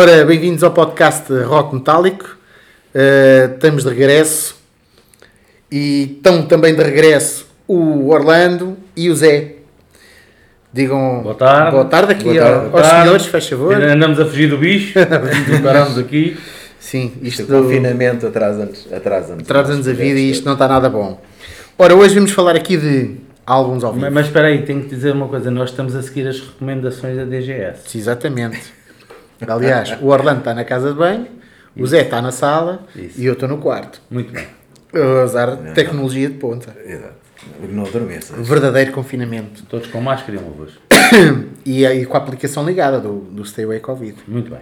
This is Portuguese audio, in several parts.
Ora, bem-vindos ao podcast Rock Metálico. Uh, estamos de regresso e estão também de regresso o Orlando e o Zé. Digam boa tarde, boa tarde aqui boa tarde, aos tarde. senhores, faz favor. Andamos a fugir do bicho, paramos aqui. Sim, isto do confinamento atrasa-nos atrasa atrasa a vida e isto não está nada bom. Ora, hoje vamos falar aqui de álbuns ao vivo. Mas, mas espera aí, tenho que dizer uma coisa, nós estamos a seguir as recomendações da DGS. Sim, exatamente. Aliás, o Orlando está na casa de banho, o Zé está na sala Isso. e eu estou no quarto. Muito bem. A usar tecnologia de ponta. Exato. Não adormeça. Verdadeiro confinamento. Todos com máscara e luvas. e, e com a aplicação ligada do, do Stay Away Covid. Muito bem.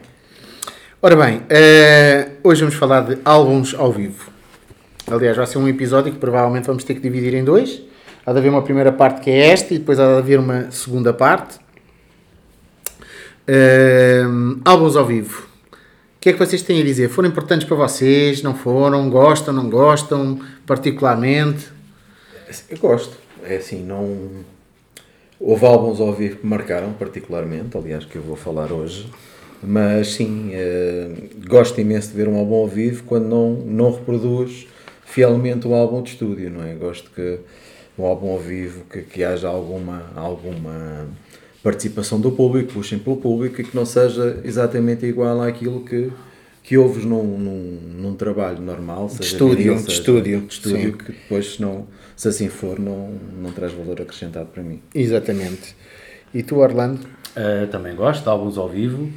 Ora bem, uh, hoje vamos falar de álbuns ao vivo. Aliás, vai ser um episódio que provavelmente vamos ter que dividir em dois. Há de haver uma primeira parte que é esta e depois há de haver uma segunda parte. Uh, álbuns ao vivo. O que é que vocês têm a dizer? Foram importantes para vocês? Não foram? Gostam? Não gostam? Particularmente? Eu gosto. É assim, não. Houve álbuns ao vivo que marcaram particularmente, aliás, que eu vou falar hoje. Mas sim, uh, gosto imenso de ver um álbum ao vivo quando não, não reproduz fielmente o álbum de estúdio, não é? Gosto que um álbum ao vivo que, que haja alguma, alguma participação do público, puxem pelo público e que não seja exatamente igual àquilo que, que ouves num, num, num trabalho normal, seja de estúdio, vinil, seja de estúdio, de estúdio que depois, se, não, se assim for, não, não traz valor acrescentado para mim. Exatamente. E tu, Orlando? Uh, também gosto de álbuns ao vivo,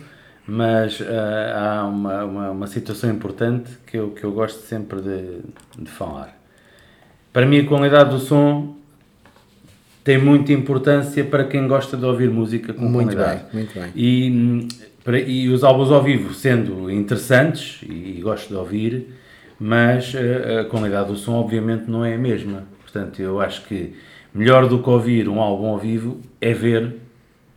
mas uh, há uma, uma, uma, situação importante que eu, que eu gosto sempre de, de falar. Para mim, a qualidade do som tem muita importância para quem gosta de ouvir música com muito qualidade. Bem, muito bem. E, para, e os álbuns ao vivo sendo interessantes, e, gosto de ouvir, mas a, eh, a qualidade do som obviamente não é a mesma. Portanto, eu acho que melhor do que ouvir um álbum ao vivo é ver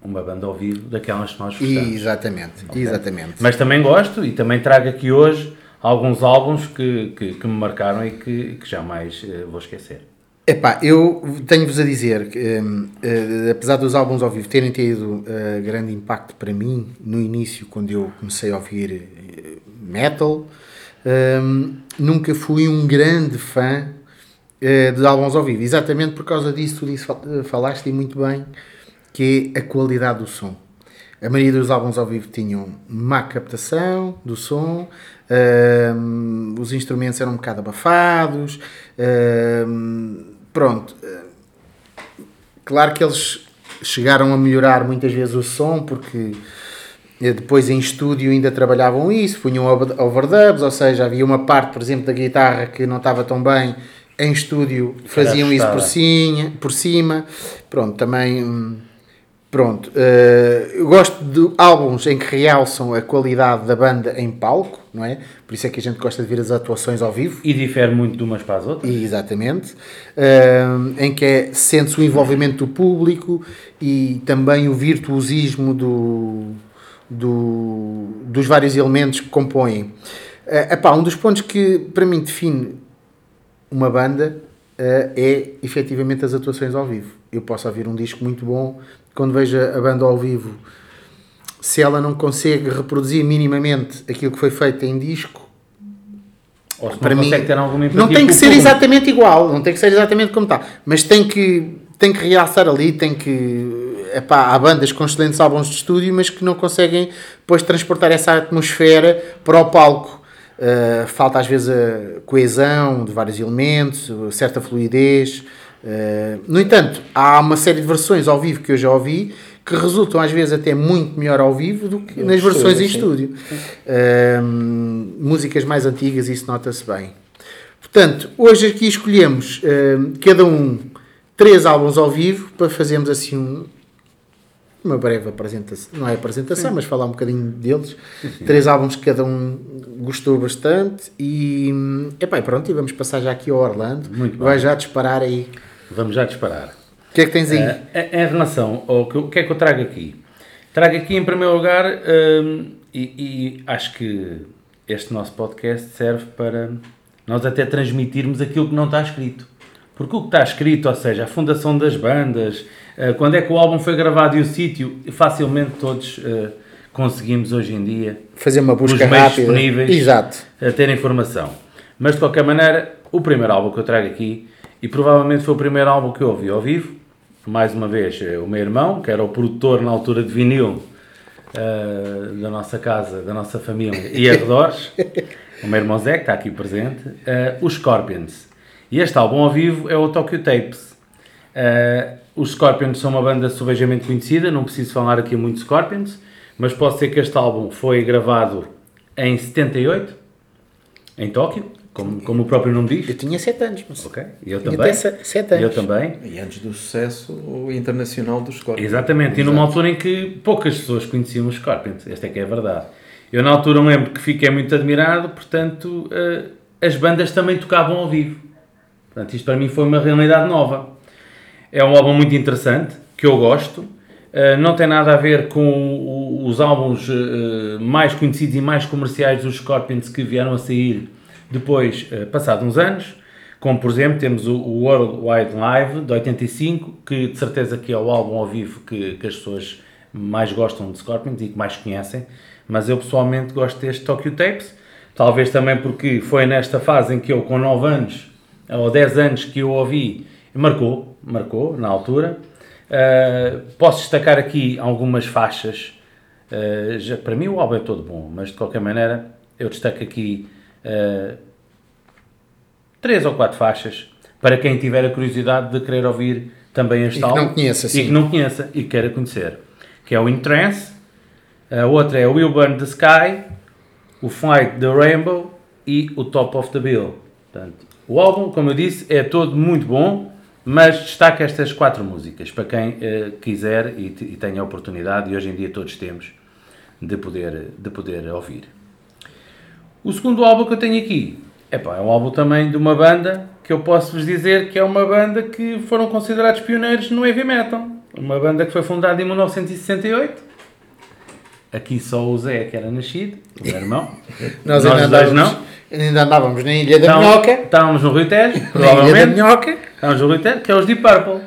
uma banda ao vivo daquelas que nós gostamos. Exatamente, okay? exatamente. Mas também gosto e também trago aqui hoje alguns álbuns que, que, que me marcaram e que, que jamais uh, vou esquecer. Epá, eu tenho-vos a dizer que, um, uh, eh, apesar dos álbuns ao vivo terem tido uh, grande impacto para mim no início, quando eu comecei a ouvir uh, metal, um, nunca fui um grande fã de álbuns ao vivo, exatamente por causa disso, tu disse, falaste e muito bem, que é a qualidade do som. A maioria dos álbuns ao vivo tinham má captação do som, uh, os instrumentos eram um bocado abafados, uh, pronto. Claro que eles chegaram a melhorar muitas vezes o som, porque eh, depois em estúdio ainda trabalhavam isso, punham overdubs, ou seja, havia uma parte, por exemplo, da guitarra que não estava tão bem, em estúdio faziam isso por cima, por cima. Pronto, também hum, Pronto, uh, eu gosto de álbuns em que realçam a qualidade da banda em palco, não é? Por isso é que a gente gosta de ver as atuações ao vivo. E difere muito de umas para as outras. E, exatamente. Uh, em que é, sente-se o envolvimento do público e também o virtuosismo do, do, dos vários elementos que compõem. Uh, epá, um dos pontos que para mim define uma banda uh, é efetivamente as atuações ao vivo. Eu posso ouvir um disco muito bom, quando vejo a banda ao vivo, se ela não consegue reproduzir minimamente aquilo que foi feito em disco, ou se para não mim, ter alguma não tem que ser público. exatamente igual, não tem que ser exatamente como está, mas tem que, tem que realçar ali, tem que. Epá, há bandas com excelentes álbuns de estúdio, mas que não conseguem depois transportar essa atmosfera para o palco. Uh, falta às vezes a coesão de vários elementos, certa fluidez. Uh, no entanto, há uma série de versões ao vivo que eu já ouvi que resultam às vezes até muito melhor ao vivo do que nas versões em estúdio. Uh, músicas mais antigas, isso nota-se bem. Portanto, hoje aqui escolhemos uh, cada um três álbuns ao vivo para fazermos assim um, uma breve apresentação, não é apresentação, Sim. mas falar um bocadinho deles. Sim. Três álbuns que cada um gostou bastante e, epá, pronto, e vamos passar já aqui ao Orlando. Muito Vai já disparar aí Vamos já disparar. O que é que tens aí? Uh, em relação ao que, o que é que eu trago aqui? Trago aqui, em primeiro lugar, um, e, e, acho que este nosso podcast serve para nós até transmitirmos aquilo que não está escrito. Porque o que está escrito, ou seja, a fundação das bandas, uh, quando é que o álbum foi gravado e o sítio, facilmente todos uh, conseguimos hoje em dia Fazer uma busca rápida. disponíveis Exato. a ter informação. Mas de qualquer maneira, o primeiro álbum que eu trago aqui, e provavelmente foi o primeiro álbum que eu ouvi ao vivo, mais uma vez, é o meu irmão, que era o produtor na altura de vinil eh, da nossa casa, da nossa família e arredores, o meu irmão Zé, que está aqui presente, eh, os Scorpions. E este álbum ao vivo é o Tokyo Tapes. Eh, os Scorpions são uma banda subejamente conhecida, não preciso falar aqui muito de Scorpions, mas posso dizer que este álbum foi gravado em 78, em Tóquio, como, como o próprio nome diz. Eu tinha 7 anos, mas Ok, eu também. sete anos. Eu também. E antes do sucesso internacional dos Scorpions. Exatamente, e numa altura em que poucas pessoas conheciam os Scorpions, esta é que é a verdade. Eu na altura lembro que fiquei muito admirado, portanto, eh, as bandas também tocavam ao vivo. Portanto, isto para mim foi uma realidade nova. É um álbum muito interessante, que eu gosto. Eh, não tem nada a ver com o- os álbuns eh, mais conhecidos e mais comerciais dos Scorpions que vieram a sair depois, eh, passado uns anos. Como, por exemplo, temos o, o World Wide Live, de 85, que de certeza que é o álbum ao vivo que, que as pessoas mais gostam de Scorpions e que mais conhecem. Mas eu pessoalmente gosto deste Tokyo Tapes. Talvez também porque foi nesta fase em que eu, com 9 anos, ou 10 anos que eu ouvi, marcou, marcou na altura. Uh, posso destacar aqui algumas faixas. Uh, já, para mim o álbum é todo bom, mas de qualquer maneira eu destaco aqui uh, três ou quatro faixas para quem tiver a curiosidade de querer ouvir também este E que álbum não conheça, e sim. que não conheça e que queira conhecer. Que é o In Trance, a outra é o Will Burn the Sky, o Flight the Rainbow e o Top of the Bill. Portanto, o álbum, como eu disse, é todo muito bom, mas destaca estas quatro músicas para quem eh, quiser e, e tenha a oportunidade, e hoje em dia todos temos, de poder, de poder ouvir. O segundo álbum que eu tenho aqui epá, é um álbum também de uma banda que eu posso vos dizer que é uma banda que foram considerados pioneiros no heavy metal. Uma banda que foi fundada em 1968. Aqui só o Zé que era nascido, o meu irmão. Nós, Nós ainda, dois andávamos, ainda andávamos na Ilha da Então, Minhoca. Estávamos no Rui Tejo, Na Ilha da provavelmente. Minhoca. Estávamos no Rui Tejo, que é os Deep Purple.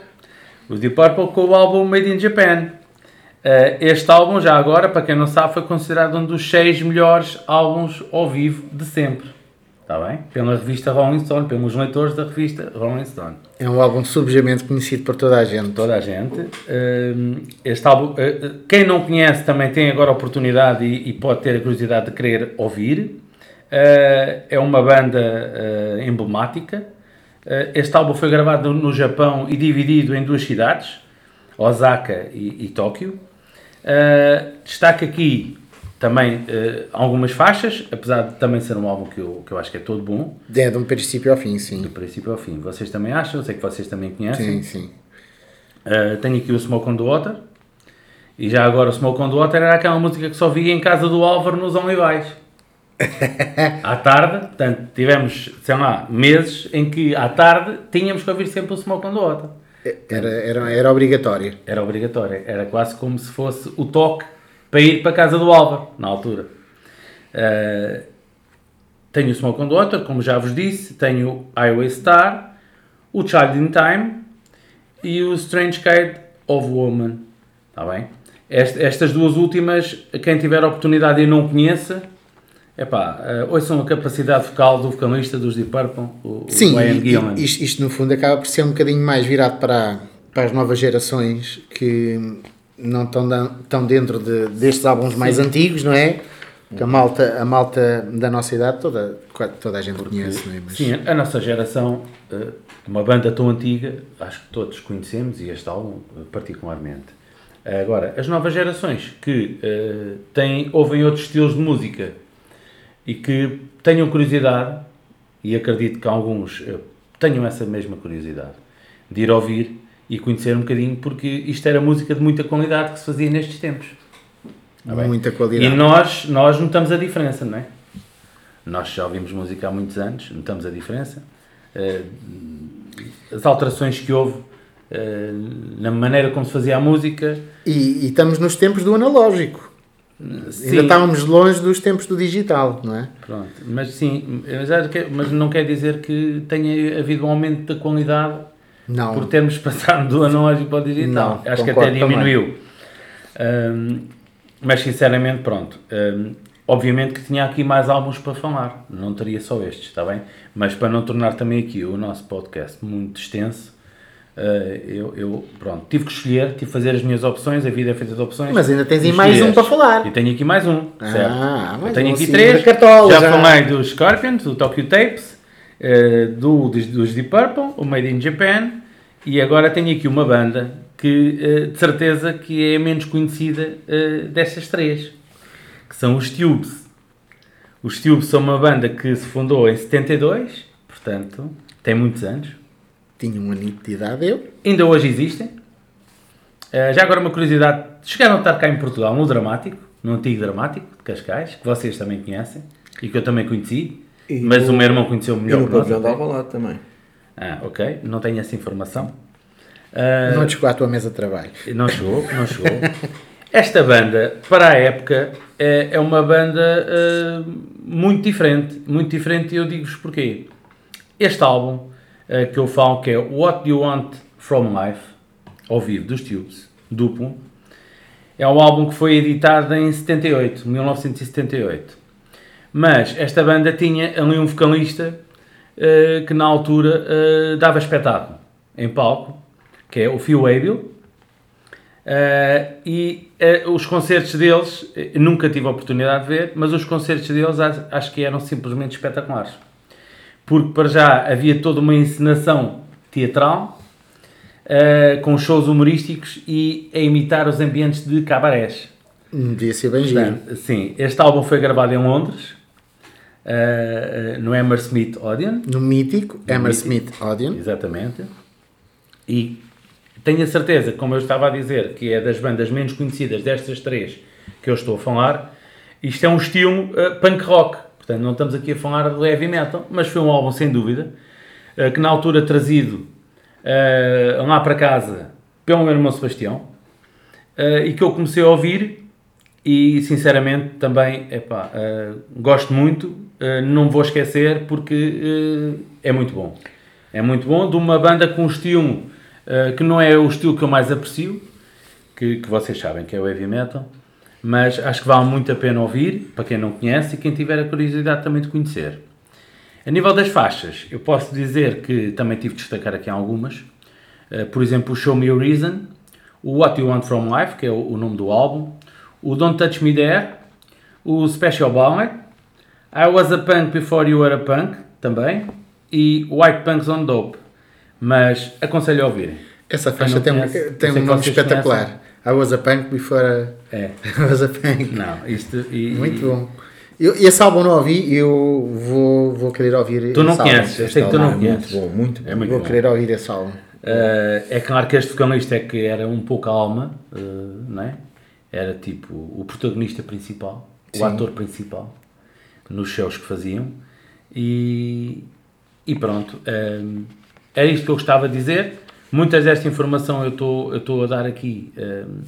Os Deep Purple com o álbum Made in Japan. Eh, este álbum, já agora, para quem não sabe, foi considerado um dos seis melhores álbuns ao vivo de sempre. Está bem? Pela revista Rolling Stone, pelos leitores da revista Rolling Stone. É um álbum subejamente conhecido por toda a gente. Toda a gente. Hum, Este álbum, eh, eh, quem não conhece também tem agora a oportunidade e, pode ter a curiosidade de querer ouvir. Eh, É uma banda eh, emblemática. Eh, Este álbum foi gravado no Japão e dividido em duas cidades, Osaka e, e Tóquio. Eh, Destaca aqui também eh, algumas faixas, apesar de também ser um álbum que eu, que eu acho que é todo bom, É de um princípio ao fim, sim. do princípio ao fim. Vocês também acham? Eu sei que vocês também conhecem. Sim, sim. Uh, tenho aqui o Smoke on the Water. E já agora o Smoke on the Water era aquela música que só via em casa do Álvaro nos Olivais. à tarde, portanto, tivemos, sei lá, meses em que à tarde tínhamos que ouvir sempre o Smoke on the Water. Era, era, era obrigatório. Era obrigatório, era quase como se fosse o toque para ir para a casa do Álvaro, na altura. Uh, tenho o Smoke on Water, como já vos disse, tenho o Highway Star, o Child in Time e o Strange Kind of Woman. Está bem? Est- estas duas últimas, quem tiver a oportunidade e não conheça, epá, uh, ouçam a capacidade vocal do vocalista dos Deep Purple, o, Sim, o Ian Gillan. isto, isto no fundo acaba por ser um bocadinho mais virado para, para as novas gerações que não estão, estão dentro de, destes álbuns mais antigos, não é? Que a malta, a malta da nossa idade toda, toda a gente conhece, não é? Mas- Sim, a nossa geração, eh, uma banda tão antiga, acho que todos conhecemos e este álbum eh, particularmente. Agora, as novas gerações que eh, têm, ouvem outros estilos de música e que tenham curiosidade, e acredito que alguns eh, tenham essa mesma curiosidade, de ir ouvir e conhecer um bocadinho, porque isto era música de muita qualidade que se fazia nestes tempos. Tá bem? muita E qualidade. nós, nós notamos a diferença, não é? Nós já ouvimos música há muitos anos, notamos a diferença. Eh, As alterações que houve eh, na maneira como se fazia a música. E, e estamos nos tempos do analógico. Sim, Ainda estávamos longe dos tempos do digital, não é? pronto. Mas sim, mas não quer dizer que tenha havido um aumento da qualidade Não. por termos passado do analógico para o digital. Não, Acho que até diminuiu. Ahm, mas sinceramente, pronto. hum, obviamente que tinha aqui mais álbuns para falar, não teria só estes, está bem? Mas para não tornar também aqui o nosso podcast muito extenso, eu, eu, pronto, tive que escolher, tive que fazer as minhas opções, a vida é feita de opções. Mas ainda tens aí mais um para falar. E tenho aqui mais um, Ah, certo? mais eu tenho um aqui assim, três, cartola, já, já. falei dos Scorpions, do Tokyo Tapes, eh, do, dos, dos Deep Purple, o Made in Japan, e agora tenho aqui uma banda que eh, de certeza que é a menos conhecida eh, destas três, que são os Tubes. Os Tubes são uma banda que se fundou em 72, portanto, tem muitos anos. Tinha um anito de idade eu. Ainda hoje existem. Eh, já agora uma curiosidade, chegaram a estar cá em Portugal no Dramático, no antigo Dramático de Cascais, que vocês também conhecem e que eu também conheci, E mas no- o meu irmão conheceu E melhor no que nós. pavilhão de. Alvalade também. Ah, ok, não tenho essa informação. Eh, Não chegou à tua mesa de trabalho. não chegou, não chegou. Esta banda, para a época, é, é uma banda eh, muito diferente. Muito diferente e eu digo-vos porquê. Este álbum eh, que eu falo que é What Do You Want From Life, ao vivo, dos Tubes, duplo, é um álbum que foi editado em 78, 1978. Mas esta banda tinha ali um vocalista eh, que na altura eh, dava espetáculo em palco, que é o Phil Abel. Eh, e eh, os concertos deles, nunca tive a oportunidade de ver, mas os concertos deles acho que eram simplesmente espetaculares. Porque para já havia toda uma encenação teatral, eh, com shows humorísticos e a imitar os ambientes de cabarés. Hum, Devia ser bem giro. Portanto, Sim, este álbum foi gravado em Londres, eh, no Hammersmith Odeon, No mítico Hammersmith mítico. Odeon. exatamente, e tenho a certeza, como eu estava a dizer, que é das bandas menos conhecidas destas três que eu estou a falar, isto é um estilo eh, punk rock, portanto não estamos aqui a falar do heavy metal, mas foi um álbum sem dúvida, eh, que na altura trazido eh, lá para casa pelo meu irmão Sebastião, eh, e que eu comecei a ouvir e sinceramente também epá, eh, gosto muito, eh, não vou esquecer porque eh, é muito bom. É muito bom, de uma banda com um estilo eh, que não é o estilo que eu mais aprecio, que, que vocês sabem que é o heavy metal, mas acho que vale muito a pena ouvir, para quem não conhece e quem tiver a curiosidade também de conhecer. A nível das faixas, eu posso dizer que também tive de destacar aqui algumas. Uh, por exemplo, o Show Me a Reason, o What You Want From Life, que é o, nome do álbum, o Don't Touch Me There, o Special Ballet, I Was a Punk Before You Were a Punk, também, e White Punks on Dope. Mas aconselho a ouvirem. Essa faixa tem, um- conhece, tem um nome espetacular. I was a punk before É, I was a punk. não, isto... E, Muito bom. Eu, esse álbum não ouvi, eu vou, vou querer ouvir Tu não conheces, eu sei que tu não muito conheces. bom, muito bom. É muito Vou bom. querer ouvir esse álbum. Uh, é claro que este vocalista é que era um pouco a alma, uh, não é? Era tipo o protagonista principal, Sim. o ator principal, nos shows que faziam. E, e pronto, um, era isto que eu gostava de dizer. Muitas desta informação eu estou eu estou a dar aqui um,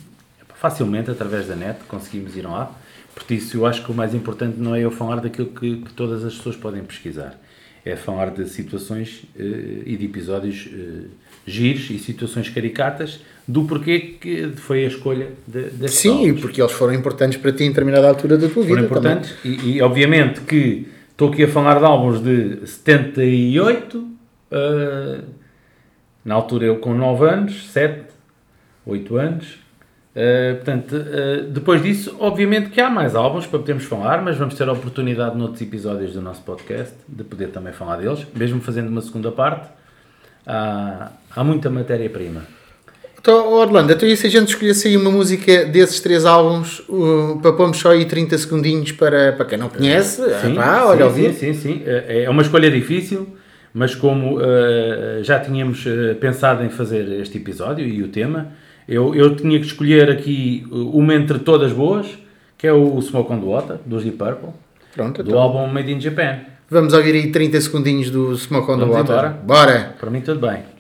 facilmente através da net, conseguimos ir lá. Por isso, eu acho que o mais importante não é eu falar daquilo que, que todas as pessoas podem pesquisar. É falar de situações eh, e de episódios eh, giros e situações caricatas do porquê que foi a escolha destes Sim, álbuns. porque eles foram importantes para ti em determinada altura da tua foram vida importantes e, e, obviamente que estou aqui a falar de álbuns de 78 eh, na altura eu com 9 anos 7, 8 anos Uh, portanto, uh, depois disso, obviamente que há mais álbuns para podermos falar, mas vamos ter a oportunidade noutros episódios do nosso podcast de poder também falar deles, mesmo fazendo uma segunda parte. Há, há muita matéria-prima. Então, Orlando, então e se a gente escolhesse aí uma música desses três álbuns uh, para pormos só aí 30 segundinhos para, para quem não conhece? Sim, ah, olha, sim, ouvir. sim, sim, sim. É é uma escolha difícil, mas como uh, já tínhamos uh, pensado em fazer este episódio e o tema, eu, eu tinha que escolher aqui uma entre todas boas, que é o Smoke on the Water, dos Deep Purple, Pronto, do então. álbum Made in Japan. Vamos ouvir aí 30 segundinhos do Smoke on the Vamos Water. embora? Bora! Para mim, tudo bem.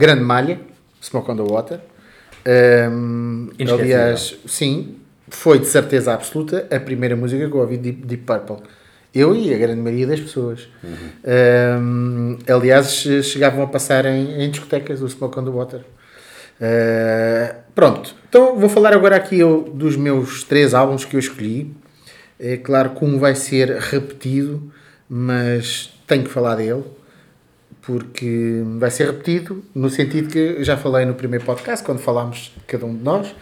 Grande malha, Smoke on the Water. Um, Inesquecível. aliás, sim, foi de certeza absoluta a primeira música que eu ouvi de Deep, Purple. Eu e a grande maioria das pessoas. Um, aliás, che- chegavam a passar em, em discotecas o Smoke on the Water. Uh, pronto, então vou falar agora aqui eu dos meus três álbuns que eu escolhi. É claro que um vai ser repetido, mas tenho que falar dele porque vai ser repetido no sentido que já falei no primeiro podcast, quando falámos de cada um de nós,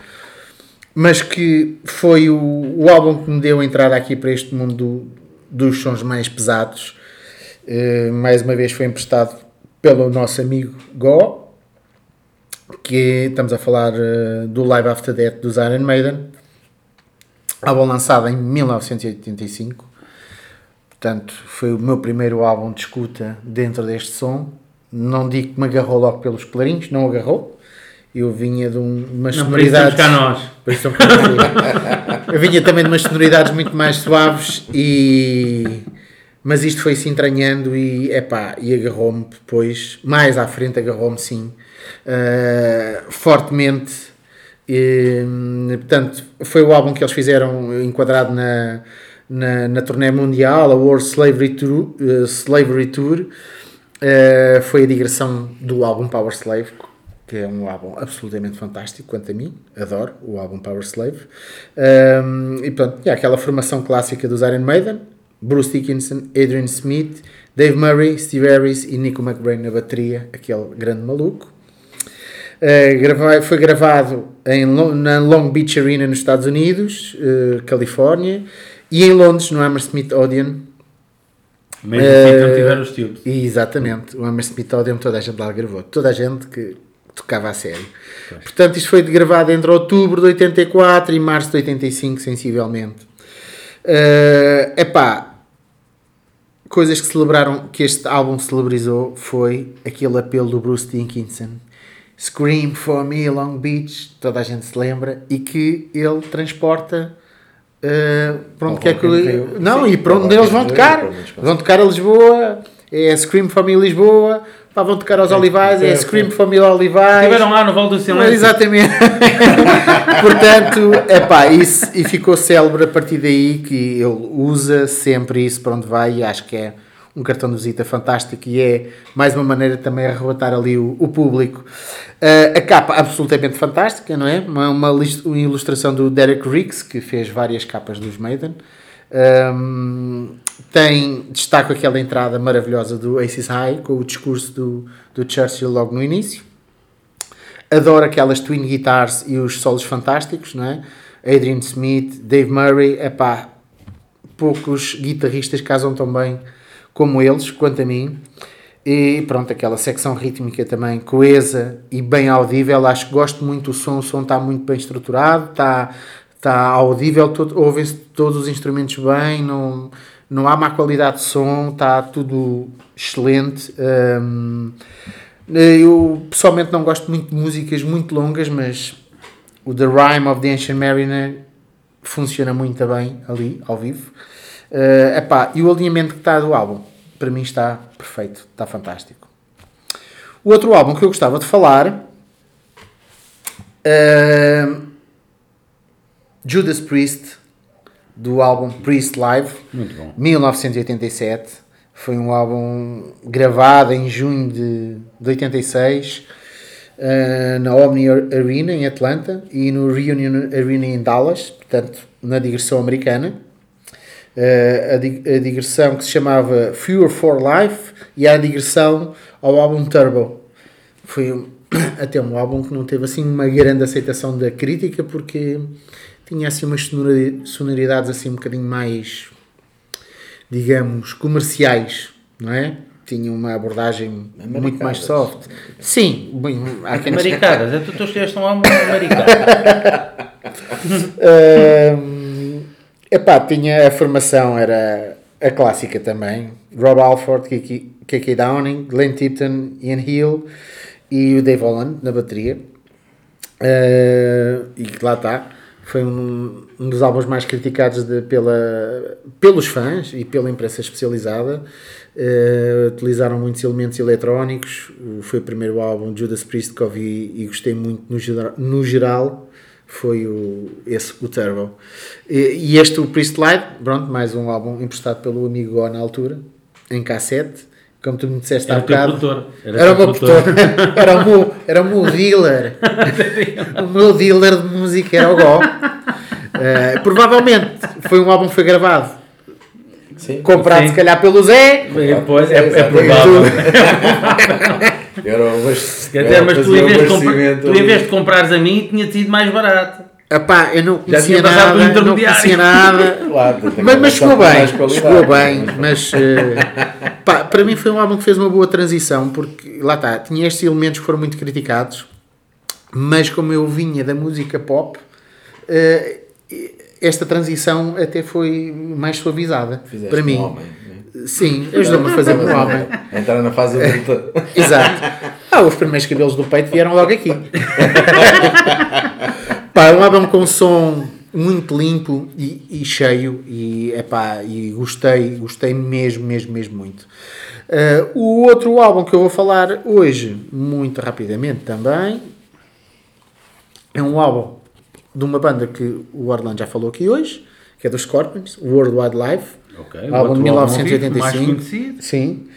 mas que foi o, o álbum que me deu a entrada aqui para este mundo do- dos sons mais pesados. Eh, mais uma vez foi emprestado pelo nosso amigo Go, que estamos a falar eh, do Live After Death dos Iron Maiden, álbum lançado em 1985. Portanto, foi o meu primeiro álbum de escuta dentro deste som. Não digo que me agarrou logo pelos clarinhos, não agarrou. Eu vinha de um, umas Não, sonoridades. cá nós. Eu vinha também de umas sonoridades muito mais suaves e. Mas isto foi se entranhando e, epá, e agarrou-me depois, mais à frente agarrou-me sim, eh, fortemente. E, portanto, foi o álbum que eles fizeram enquadrado na, na, na turnê mundial, a World Slavery Tour. eh, Slavery Tour. Eh, foi a digressão do álbum Power Slave, que é um álbum absolutamente fantástico quanto a mim, adoro o álbum Power Slave. Um, e pronto, há aquela formação clássica dos Iron Maiden, Bruce Dickinson, Adrian Smith, Dave Murray, Steve Harris e Nico McBrain na bateria, aquele grande maluco. Uh, foi gravado em, na Long Beach Arena nos Estados Unidos, uh, Califórnia, e em Londres, no Hammersmith Odeon, Mesmo assim, não tiver os tubes. e, exatamente, o Hammersmith Odeon toda a gente lá gravou, toda a gente que tocava a sério. Portanto, isto foi gravado entre outubro de 84 e março de 85, sensivelmente. É epá, coisas que celebraram, que este álbum celebrizou foi aquele apelo do Bruce Dickinson. Scream for me, Long Beach, toda a gente se lembra, e que ele transporta uh, quer que. Rock in Rio. Não, Sim, e para ao onde eles vão Rio, tocar. Vão tocar a Lisboa, é Scream me Lisboa, pá, vão tocar aos Olivais, é é, Scream for me Olivais. Estiveram lá no Val do Mas, Silêncio. Exatamente. Portanto, é pá, isso, e ficou célebre a partir daí que ele usa sempre isso para onde vai e acho que é um cartão de visita fantástico e é mais uma maneira também de arrebatar ali o, o público. Ah, a capa absolutamente fantástica, não é? Uma, uma, uma ilustração do Derek Riggs, que fez várias capas dos Maiden. Ahm, tem, destaco aquela entrada maravilhosa do Aces High, com o discurso do, do Churchill logo no início. Adoro aquelas twin guitars e os solos fantásticos, não é? Adrian Smith, Dave Murray, epá, poucos guitarristas casam tão bem como eles, quanto a mim. E pronto, aquela secção rítmica também coesa e bem audível. Acho que gosto muito do som, o som está muito bem estruturado, está, está audível, todo, ouvem-se todos os instrumentos bem, não, não há má qualidade de som, está tudo excelente. Hum, eu pessoalmente não gosto muito de músicas muito longas, mas o The Rhyme of the Ancient Mariner funciona muito bem ali, ao vivo. Eh, epá, e o alinhamento que está do álbum, para mim está perfeito, está fantástico. O outro álbum que eu gostava de falar, eh, Judas Priest, do álbum Priest Live, Muito bom. 1987. Foi um álbum gravado em junho de, de 86 eh, na Omni Arena em Atlanta e no Reunion Arena em Dallas, portanto, na digressão americana. Eh, a, di- a digressão que se chamava Fewer for Life e a digressão ao álbum Turbo. Foi até um álbum que não teve assim uma grande aceitação da crítica porque tinha assim umas sonori- sonoridades assim um bocadinho mais digamos, comerciais, não é? Tinha uma abordagem muito mais soft. Sim, bem, há quem Maricadas, é tu, tu escolheste um álbum maricado. epá, tinha a formação, era a clássica também. Rob Alford, KK, Downing, Glenn Tipton, Ian Hill e o Dave Holland na bateria. Ah, e lá está. foi um, um dos álbuns mais criticados de- pela, pelos fãs e pela imprensa especializada. Eh, utilizaram muitos elementos eletrónicos. Foi o primeiro álbum de Judas Priest que ouvi e gostei muito no, no geral. Foi o, esse, o Turbo. E, e este, o Priest Live, pronto, mais um álbum emprestado pelo amigo Go na altura, em cassete. Como tu me disseste Era há bocado. produtor. Era, o meu produtor. era, o meu, era o meu dealer. o meu dealer de música era o Gó. Eh, provavelmente foi um álbum que foi gravado, Sim. comprado Sim. se calhar pelo Zé. Pois, é, é Exatamente. provável. Era o. Quer dizer, mas tu em, vez de tu, em vez de comprares a mim, tinha sido mais barato. Epá, eu não Já conhecia tinha passado pelo nada, não intermediário. conhecia nada. Claro, Mas, mas chegou bem, chegou bem, mas eh, pá, para mim foi um álbum que fez uma boa transição, porque lá está, tinha estes elementos que foram muito criticados, mas como eu vinha da música pop, eh, esta transição até foi mais suavizada Fizeste para um mim. homem, né? Sim, ajudou-me a fazer um homem. Entrar na fase adulta. Exato. Ah, os primeiros cabelos do peito vieram logo aqui. pá, é um álbum com som muito limpo e, e cheio e, epá, e gostei, gostei mesmo, mesmo, mesmo muito. Ah, o outro álbum que eu vou falar hoje, muito rapidamente também, é um álbum de uma banda que o Orlando já falou aqui hoje, que é dos Scorpions, World Wide Life. Ok, álbum de outro álbum ao vivo, 1985. mais conhecido. Sim.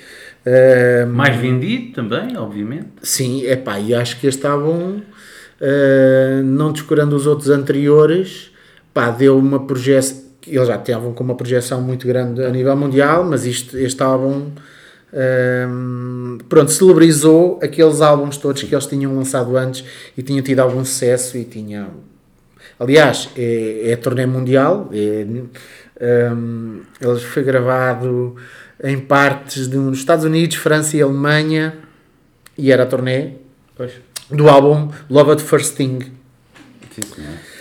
Ah, Mais vendido também, obviamente. Sim, é pá, e acho que este álbum, eh, não descurando os outros anteriores, pá, deu uma projeção. Eles já estavam com uma projeção muito grande a nível mundial, mas isto, este álbum, eh, pronto, celebrizou aqueles álbuns todos que eles tinham lançado antes e tinham tido algum sucesso e tinham. Aliás, é, é turnê mundial, é, um, ele foi gravado em partes de, nos Estados Unidos, França e Alemanha e era a turnê Pois. do álbum Love at First Thing. Sim, senhor.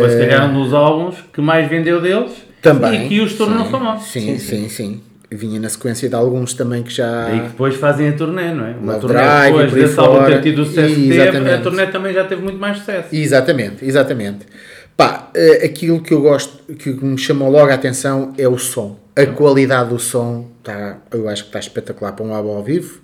Foi se calhar um dos álbuns que mais vendeu deles Também. e que os tornou sim, famosos. Sim, sim, sim, Vinha na sequência de alguns também que já. Que depois fazem a turnê, não é? Uma Love turnê Drive, depois desse álbum ter tido sucesso que teve, a turnê também já teve muito mais sucesso. Exatamente, exatamente. Pá, eh, aquilo que eu gosto, que me chamou logo a atenção é o som. A qualidade do som, tá, eu acho que está espetacular para um álbum ao vivo.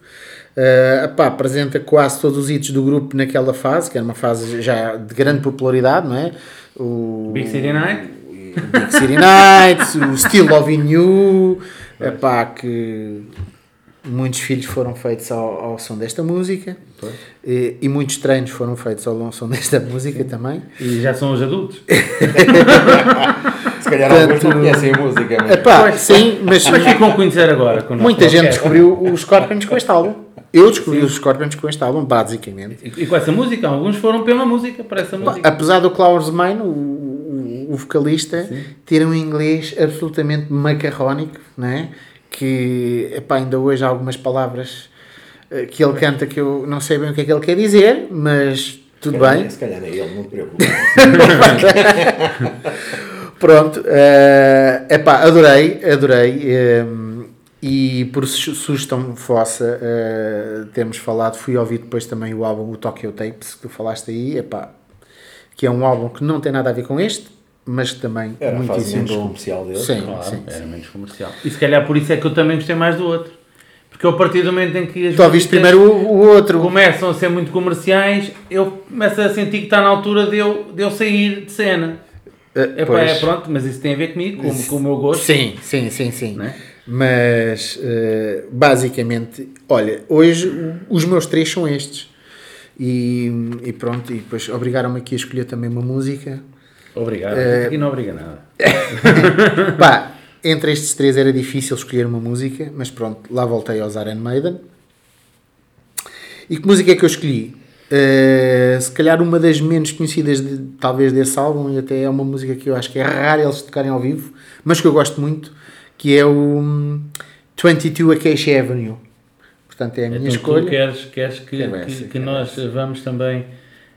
Pá, apresenta quase todos os hits do grupo naquela fase, que era uma fase já de grande popularidade, não é? O Big City Night? Big City Nights, o Still Loving You, epá, que muitos filhos foram feitos ao, ao som desta música e, e muitos treinos foram feitos ao som desta música também. E já são os adultos. Se calhar Portanto, alguns não conhecem a música. Mas... Epá, sim, mas Mas ficam a conhecer agora. com o nosso muita gente descobriu os Scorpions com este álbum. Eu descobri os Scorpions com este álbum, basicamente. E, e com essa música, alguns foram pela música, para essa música. Apesar do Klaus Meine, o, o, o vocalista, ter um inglês absolutamente macarrónico, não é? Que epá, ainda hoje há algumas palavras eh, que ele canta que eu não sei bem o que é que ele quer dizer, mas tudo bem. Se calhar nem ele, não te preocupes. Pronto, é epá, adorei, adorei. eh, e por su- sugestão vossa, eh, termos falado, fui ouvir depois também o álbum, o Tokyo Tapes, que tu falaste aí, epá, que é um álbum que não tem nada a ver com este, mas que também Era muitíssimo menos bom. comercial dele. Sim, Claro, sim, era sim. menos comercial. E se calhar por isso é que eu também gostei mais do outro. Porque a partir do momento em que as Tu ouviste primeiro o, o outro. começam a ser muito comerciais, eu começo a sentir que está na altura de eu, de eu sair de cena. Eh, É, pá, pois. é pronto, mas isso tem a ver comigo, com, com o meu gosto. Sim, sim, sim, sim. Né? Mas eh, basicamente, olha, hoje os meus três são estes. E, e pronto, e depois obrigaram-me aqui a escolher também uma música. Obrigado. É. Aqui não obriga nada. Pá, entre estes três era difícil escolher uma música, mas pronto, lá voltei aos Iron Maiden. E que música é que eu escolhi? Eh, se calhar uma das menos conhecidas de, talvez desse álbum e até é uma música que eu acho que é raro eles tocarem ao vivo, mas que eu gosto muito, que é o hum, 22 Acacia Avenue. Portanto, é a minha Então escolha. tu queres, queres que, que, essa, que quero nós vamos também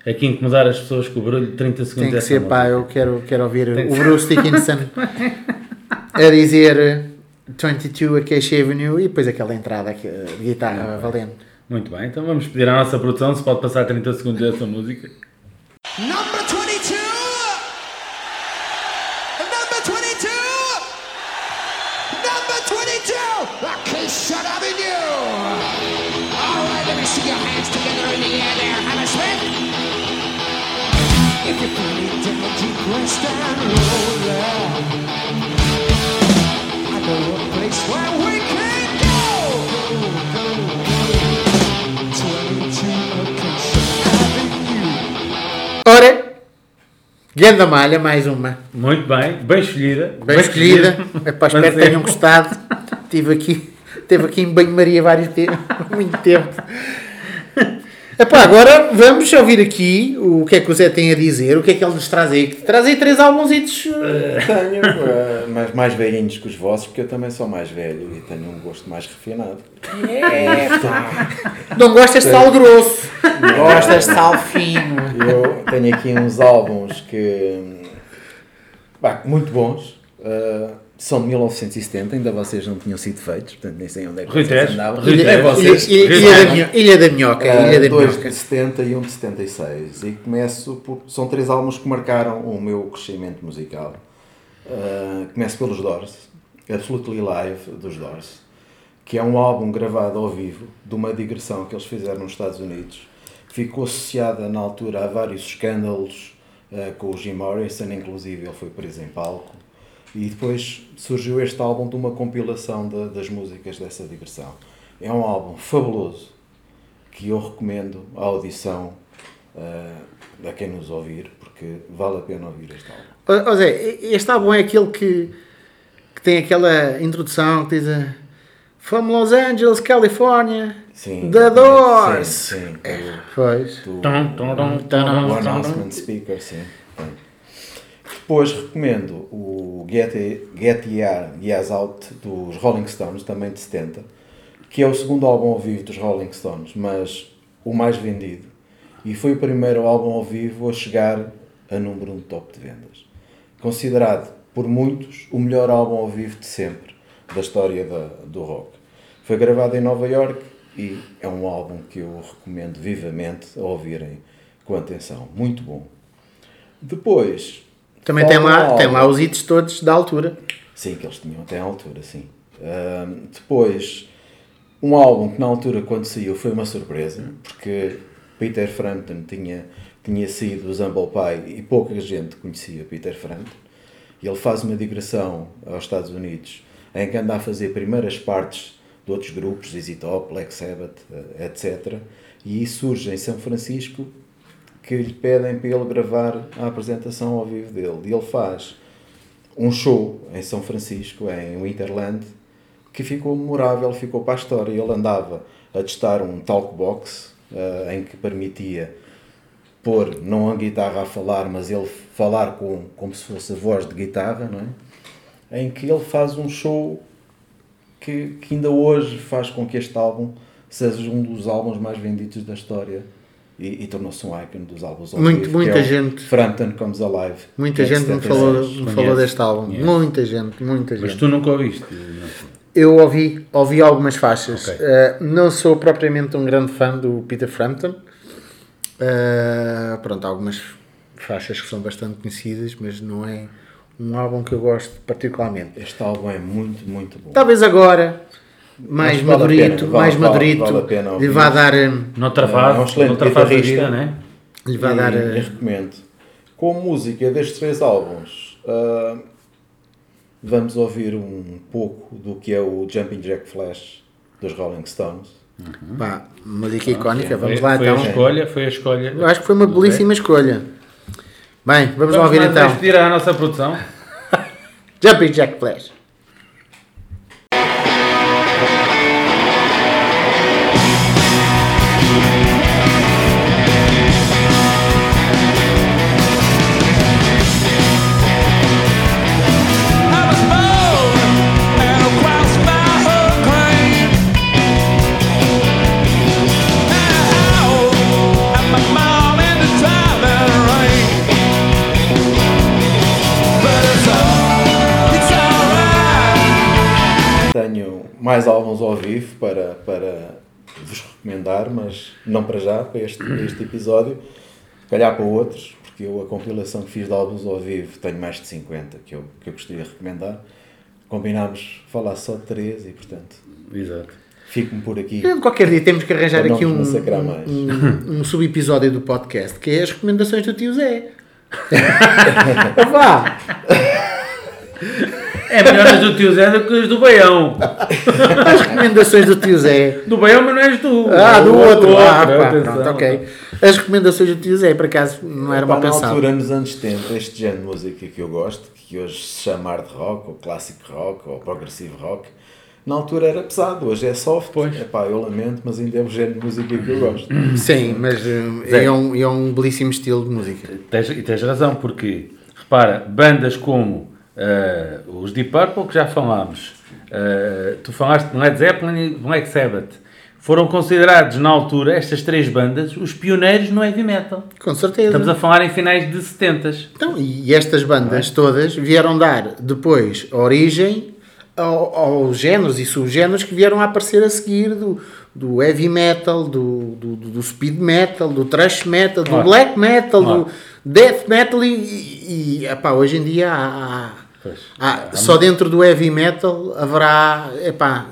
aqui incomodar as pessoas com o barulho de 30 segundos Tem que dessa ser, pá, música. eu quero, quero ouvir Tem o. Bruce Dickinson a dizer eh, 22 Acacia Avenue e depois aquela entrada aqui, de guitarra valendo. Muito bem, então vamos pedir à nossa produção se pode passar 30 segundos dessa música. Number 22! Ora, Ganda Malha, mais uma. Muito bem, bem escolhida. Bem escolhida. Epá, espero que tenham gostado. Estive aqui, aqui em banho-maria vários tempos, muito tempo. Epá, agora vamos ouvir aqui o que é que o Zé tem a dizer, o que é que ele nos traz aí. Traz aí três álbumzitos. Tenho, eh, mas mais velhinhos que os vossos, porque eu também sou mais velho e tenho um gosto mais refinado. Não gostas de sal grosso, gostas de sal fino. Eu tenho aqui uns álbuns que. pá, muito bons. eh, são de 1970, ainda vocês não tinham sido feitos, portanto nem sei onde é que Rui vocês Tejo. andavam. Rui Ilha, É vocês. Ilha- Ilha- Ilha da Minho- Ilha da Minhoca, Uh, Ilha da dois Minhoca. de 70 e um de 76. E começo por. São três álbuns que marcaram o meu crescimento musical. Uh, começo pelos Doors, Absolutely Live dos Doors, que é um álbum gravado ao vivo de uma digressão que eles fizeram nos Estados Unidos. Ficou associada na altura a vários escândalos uh, com o Jim Morrison, inclusive ele foi preso em palco. E depois surgiu este álbum de uma compilação da- das músicas dessa digressão. É um álbum fabuloso que eu recomendo a audição uh, a quem nos ouvir, porque vale a pena ouvir este álbum. Ó Zé, este álbum é aquele que, que tem aquela introdução que diz a, From Los Angeles, California, Sim, The Doors. Sim, sim. do- Pois. do- Tum, tum, tum, tum, O tum, tum. announcement speaker, sim. Depois recomendo o Get, Get Ye- Yes Out dos Rolling Stones, também de 70, que é o segundo álbum ao vivo dos Rolling Stones, mas o mais vendido. E foi o primeiro álbum ao vivo a chegar a número 1 top de vendas. Considerado por muitos o melhor álbum ao vivo de sempre da história da, do rock. Foi gravado em Nova York e é um álbum que eu recomendo vivamente a ouvirem com atenção. Muito bom. Depois. Também tem lá, tem lá os hits todos da altura. Sim, que eles tinham até à altura, sim. Ahm, depois, um álbum que na altura, quando saiu, foi uma surpresa, porque Peter Frampton tinha, tinha sido os Humble Pie e pouca gente conhecia Peter Frampton. E ele faz uma digressão aos Estados Unidos em que anda a fazer primeiras partes de outros grupos, ZZ Top, Black Sabbath, eh, etc. E surge em São Francisco que lhe pedem para ele gravar a apresentação ao vivo dele. E ele faz um show em São Francisco, em Winterland, que ficou memorável, ficou para a história. Ele andava a testar um talkbox eh, em que permitia pôr não a guitarra a falar, mas ele falar com, como se fosse a voz de guitarra, não é? Em que ele faz um show que, que ainda hoje faz com que este álbum seja um dos álbuns mais vendidos da história e, e tornou-se um ícone dos álbuns ao Muito- vivo, muita é gente- Frampton Comes Alive. Muita é gente me 76. falou, me falou deste álbum. conheço. Muita gente, muita Mas gente. tu nunca ouviste. Eu ouvi, ouvi algumas faixas. Ok. Eh, não sou propriamente um grande fã do Peter Frampton. Eh, pronto, há algumas faixas que são bastante conhecidas, mas não é um álbum que eu gosto particularmente. Este álbum é muito, muito bom. Talvez agora, mais vale madurito, vale- mais vale- madurito, vale a pena lhe vai dar, eh, Noutra É um fase, excelente noutra fase da vida, né? lhe vai e, dar, e eh, recomendo. Com música destes três álbuns, ah, vamos ouvir um pouco do que é o Jumping Jack Flash dos Rolling Stones. pá, música icónica. Vamos foi, lá foi então. a escolha, foi a escolha. Eu acho que foi uma belíssima escolha. Bem, vamos, lá ouvir então. pedir à nossa produção. Jumping Jack Flash. Mais álbuns ao vivo para, para vos recomendar, mas não para já, para este, para este episódio. Se calhar para outros, porque eu a compilação que fiz de álbuns ao vivo tenho mais de 50 que eu, que eu gostaria de recomendar. combinámos falar só de três e, portanto, Exato. fico-me por aqui. Qualquer dia temos que arranjar aqui um, um, um subepisódio do podcast que é as recomendações do tio Zé. Vá! É melhor as do tio Zé do que as do Baião. As recomendações do tio Zé. Do Baião, mas não és tu. Ah, do outro. Ah, pá, atenção. pronto, ok. As recomendações do tio Zé, por acaso, não era Pá, mal na altura, nos anos 70, este género de música que eu gosto, que hoje se chama hard rock, ou classic rock, ou progressive rock, na altura era pesado, hoje é soft. Pois. Epá, eu lamento, mas ainda é o género de música que eu gosto. Sim, mas Zé. é um, é um belíssimo estilo de música. Tens, e tens razão, porque, repara, bandas como eh, os Deep Purple, que já falámos, eh, tu falaste de Led Zeppelin e Black Sabbath, foram considerados na altura, estas três bandas, os pioneiros no heavy metal. Com certeza. Estamos a falar em finais de 70 Então, e estas bandas todas vieram dar depois origem ao- aos géneros e subgéneros que vieram a aparecer a seguir do, do heavy metal, do, do, do speed metal, do thrash metal, do Claro. black metal, Claro. do death metal e, e, e, epá, hoje em dia há, Pois. há- há- só dentro do heavy metal haverá epá,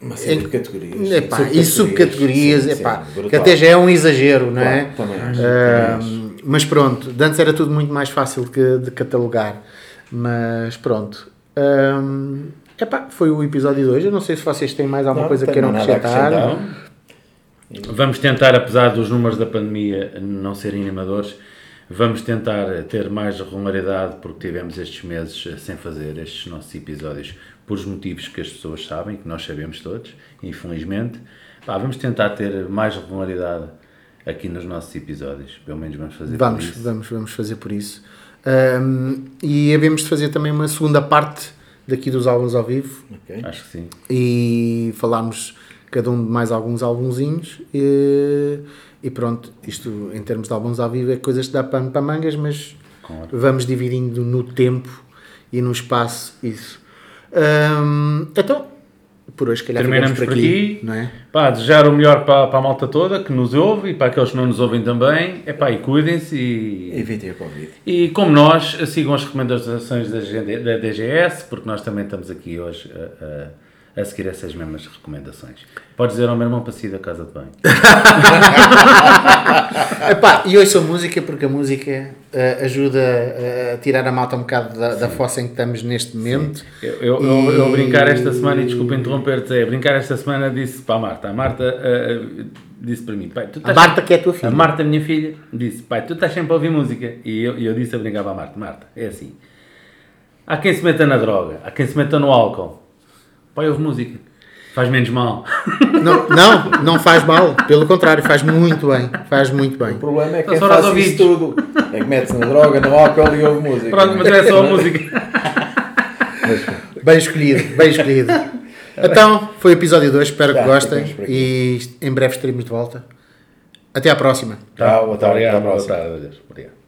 Uma série de categorias. epá, e subcategorias sim, epá, sim, que até já é um exagero, não é? Claro, também acho, Ah, também acho. mas pronto, antes era tudo muito mais fácil que, de catalogar. Mas pronto. Ahm, epá, foi o episódio de hoje. Eu não sei se vocês têm mais alguma Não, coisa que queiram acrescentar. Vamos tentar, apesar dos números da pandemia não serem animadores, vamos tentar ter mais regularidade porque tivemos estes meses sem fazer estes nossos episódios por os motivos que as pessoas sabem, que nós sabemos todos, infelizmente. Pá, vamos tentar ter mais regularidade aqui nos nossos episódios. Pelo menos vamos fazer por Vamos, isso. vamos, vamos fazer por isso. Ahm, e havemos de fazer também uma segunda parte daqui dos álbuns ao vivo Ok. Acho que sim. e falarmos cada um de mais alguns álbumzinhos e, e pronto, isto em termos de álbuns ao vivo é coisas que dá pano para mangas, mas Claro. vamos dividindo no tempo e no espaço isso. Hum, então, por hoje, calhar Terminamos por aqui. não é? Pá, desejar o melhor para, para a malta toda que nos ouve e para aqueles que não nos ouvem também. Epá, e cuidem-se e, Evitem a Covid. E como nós, sigam as recomendações da DGS, porque nós também estamos aqui hoje a, a- a seguir essas mesmas recomendações. Podes dizer ao meu irmão para sair da casa de banho. Epá, e ouçam música porque a música eh, ajuda a tirar a malta um bocado da, da fossa em que estamos neste momento. Eu, eu, eu, eu a brincar esta semana, e desculpa interromper-te, é, a brincar esta semana disse para a Marta. A Marta ah, disse para mim, pai, tu A estás Marta que é a tua filha. A Marta, minha filha, disse: Pai, tu estás sempre a ouvir música. E eu, e eu disse a brincar para a Marta: Marta, é assim. Há quem se meta na droga, há quem se meta no álcool. Pai, ouve música. Faz menos mal. Não, não, não faz mal, pelo contrário, faz muito bem. Faz muito bem. O problema é que aos faz isso tudo é que mete-se na droga, no álcool e ouve música. Pronto, mas é só a música. Bem escolhido, bem escolhido. Então, foi o episódio 2, espero que gostem e em breve estaremos de volta. Até à próxima. Tchau, boa tarde, até à próxima. Obrigado.